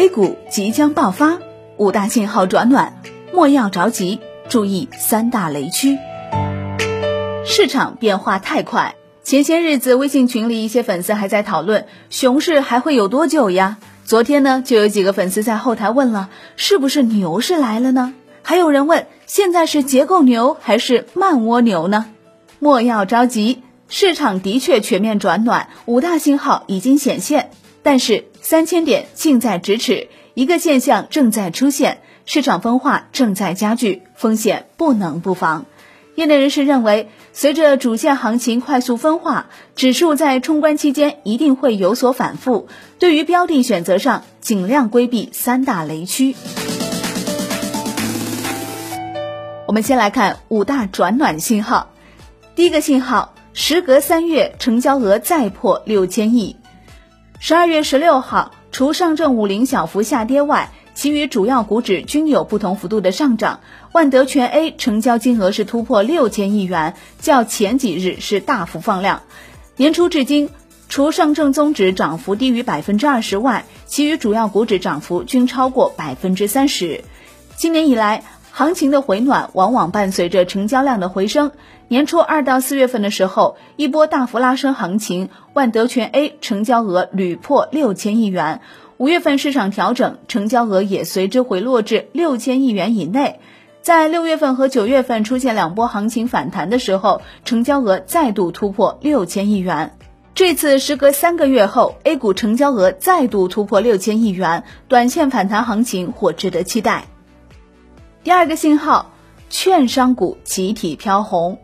A 股即将爆发，五大信号转暖，莫要着急，注意三大雷区。市场变化太快，前些日子微信群里一些粉丝还在讨论熊市还会有多久呀？昨天呢，就有几个粉丝在后台问了，是不是牛市来了呢？还有人问，现在是结构牛还是慢蜗牛呢？莫要着急，市场的确全面转暖，五大信号已经显现。但是三千点近在咫尺，一个现象正在出现，市场分化正在加剧，风险不能不防。业内人士认为，随着主线行情快速分化，指数在冲关期间一定会有所反复。对于标的选择上，尽量规避三大雷区。我们先来看五大转暖信号。第一个信号，时隔三月，成交额再破六千亿。十二月十六号，除上证五零小幅下跌外，其余主要股指均有不同幅度的上涨。万德全 A 成交金额是突破六千亿元，较前几日是大幅放量。年初至今，除上证综指涨幅低于百分之二十外，其余主要股指涨幅均超过百分之三十。今年以来，行情的回暖往往伴随着成交量的回升。年初二到四月份的时候，一波大幅拉升行情，万德全 A 成交额屡破六千亿元。五月份市场调整，成交额也随之回落至六千亿元以内。在六月份和九月份出现两波行情反弹的时候，成交额再度突破六千亿元。这次时隔三个月后，A 股成交额再度突破六千亿元，短线反弹行情或值得期待。第二个信号，券商股集体飘红，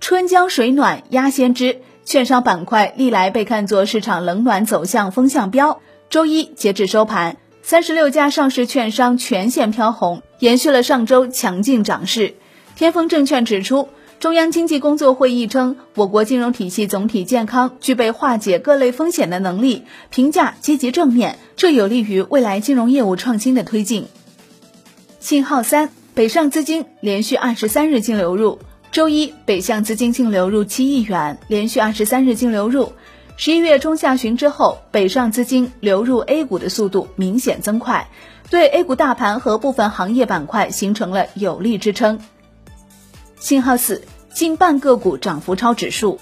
春江水暖鸭先知，券商板块历来被看作市场冷暖走向风向标。周一截至收盘，三十六家上市券商全线飘红，延续了上周强劲涨势。天风证券指出，中央经济工作会议称，我国金融体系总体健康，具备化解各类风险的能力，评价积极正面，这有利于未来金融业务创新的推进。信号三，北上资金连续二十三日净流入。周一，北向资金净流入七亿元，连续二十三日净流入。十一月中下旬之后，北上资金流入 A 股的速度明显增快，对 A 股大盘和部分行业板块形成了有力支撑。信号四，近半个股涨幅超指数。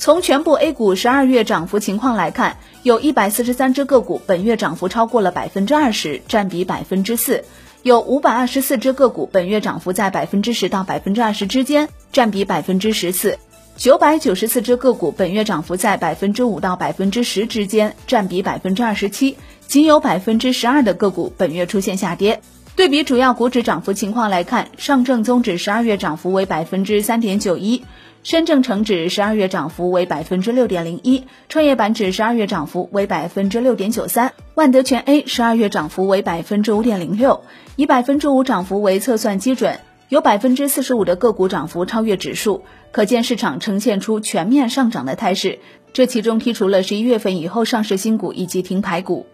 从全部 A 股十二月涨幅情况来看，有一百四十三只个股本月涨幅超过了百分之二十，占比百分之四。有五百二十四只个股本月涨幅在百分之十到百分之二十之间，占比百分之十四；九百九十四只个股本月涨幅在百分之五到百分之十之间，占比百分之二十七。仅有百分之十二的个股本月出现下跌。对比主要股指涨幅情况来看，上证综指十二月涨幅为百分之三点九一。深证成指十二月涨幅为百分之六点零一，创业板指十二月涨幅为百分之六点九三，万德全 A 十二月涨幅为百分之五点零六，以百分之五涨幅为测算基准，有百分之四十五的个股涨幅超越指数，可见市场呈现出全面上涨的态势。这其中剔除了十一月份以后上市新股以及停牌股。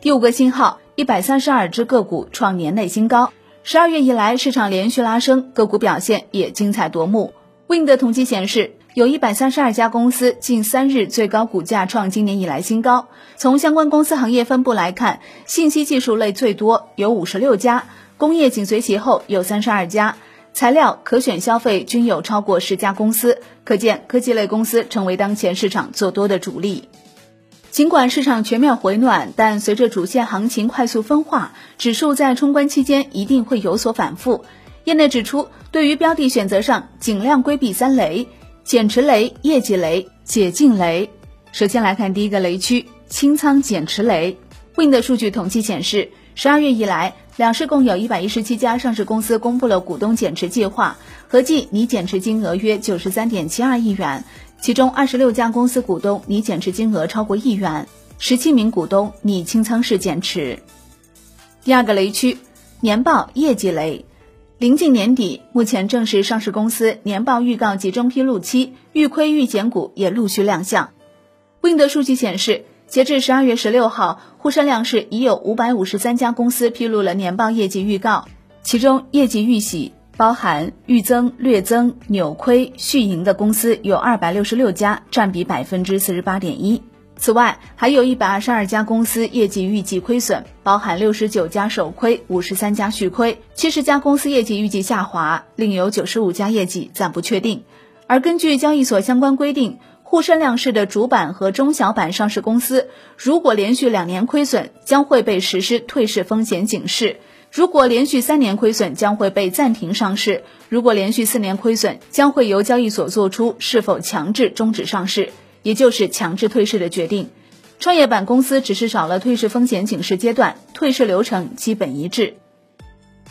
第五个信号，一百三十二只个股创年内新高，十二月以来市场连续拉升，个股表现也精彩夺目。Win 的统计显示，有一百三十二家公司近三日最高股价创今年以来新高。从相关公司行业分布来看，信息技术类最多，有五十六家；工业紧随其后，有三十二家；材料、可选消费均有超过十家公司。可见，科技类公司成为当前市场做多的主力。尽管市场全面回暖，但随着主线行情快速分化，指数在冲关期间一定会有所反复。业内指出，对于标的选择上，尽量规避三雷：减持雷、业绩雷、解禁雷。首先来看第一个雷区，清仓减持雷。Wind 数据统计显示，十二月以来，两市共有一百一十七家上市公司公布了股东减持计划，合计拟减持金额约九十三点七二亿元。其中，二十六家公司股东拟减持金额超过亿元，十七名股东拟清仓式减持。第二个雷区，年报业绩雷。临近年底，目前正是上市公司年报预告集中披露期，预亏预减股也陆续亮相。Win 的数据显示，截至十二月十六号，沪深两市已有五百五十三家公司披露了年报业绩预告，其中业绩预喜、包含预增、略增、扭亏、续盈的公司有二百六十六家，占比百分之四十八点一。此外，还有一百二十二家公司业绩预计亏损，包含六十九家首亏、五十三家续亏，七十家公司业绩预计下滑，另有九十五家业绩暂不确定。而根据交易所相关规定，沪深两市的主板和中小板上市公司，如果连续两年亏损，将会被实施退市风险警示；如果连续三年亏损，将会被暂停上市；如果连续四年亏损，将会由交易所作出是否强制终止上市。也就是强制退市的决定，创业板公司只是少了退市风险警示阶段，退市流程基本一致。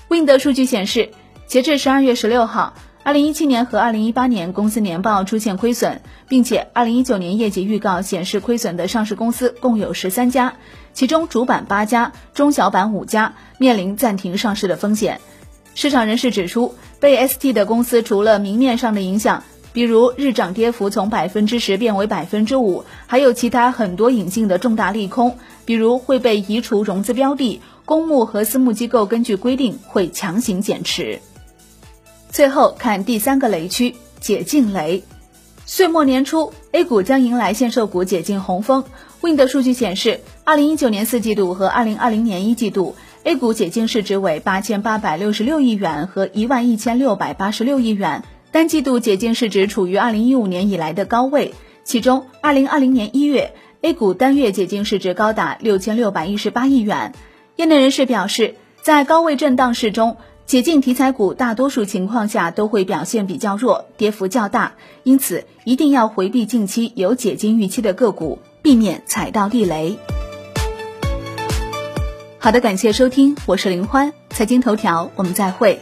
Wind 数据显示，截至十二月十六号，二零一七年和二零一八年公司年报出现亏损，并且二零一九年业绩预告显示亏损的上市公司共有十三家，其中主板八家，中小板五家面临暂停上市的风险。市场人士指出，被 ST 的公司除了明面上的影响。比如日涨跌幅从百分之十变为百分之五，还有其他很多隐性的重大利空，比如会被移除融资标的，公募和私募机构根据规定会强行减持。最后看第三个雷区解禁雷，岁末年初，A 股将迎来限售股解禁红峰。Wind 数据显示，二零一九年四季度和二零二零年一季度，A 股解禁市值为八千八百六十六亿元和一万一千六百八十六亿元。单季度解禁市值处于二零一五年以来的高位，其中二零二零年一月 A 股单月解禁市值高达六千六百一十八亿元。业内人士表示，在高位震荡市中，解禁题材股大多数情况下都会表现比较弱，跌幅较大，因此一定要回避近期有解禁预期的个股，避免踩到地雷。好的，感谢收听，我是林欢，财经头条，我们再会。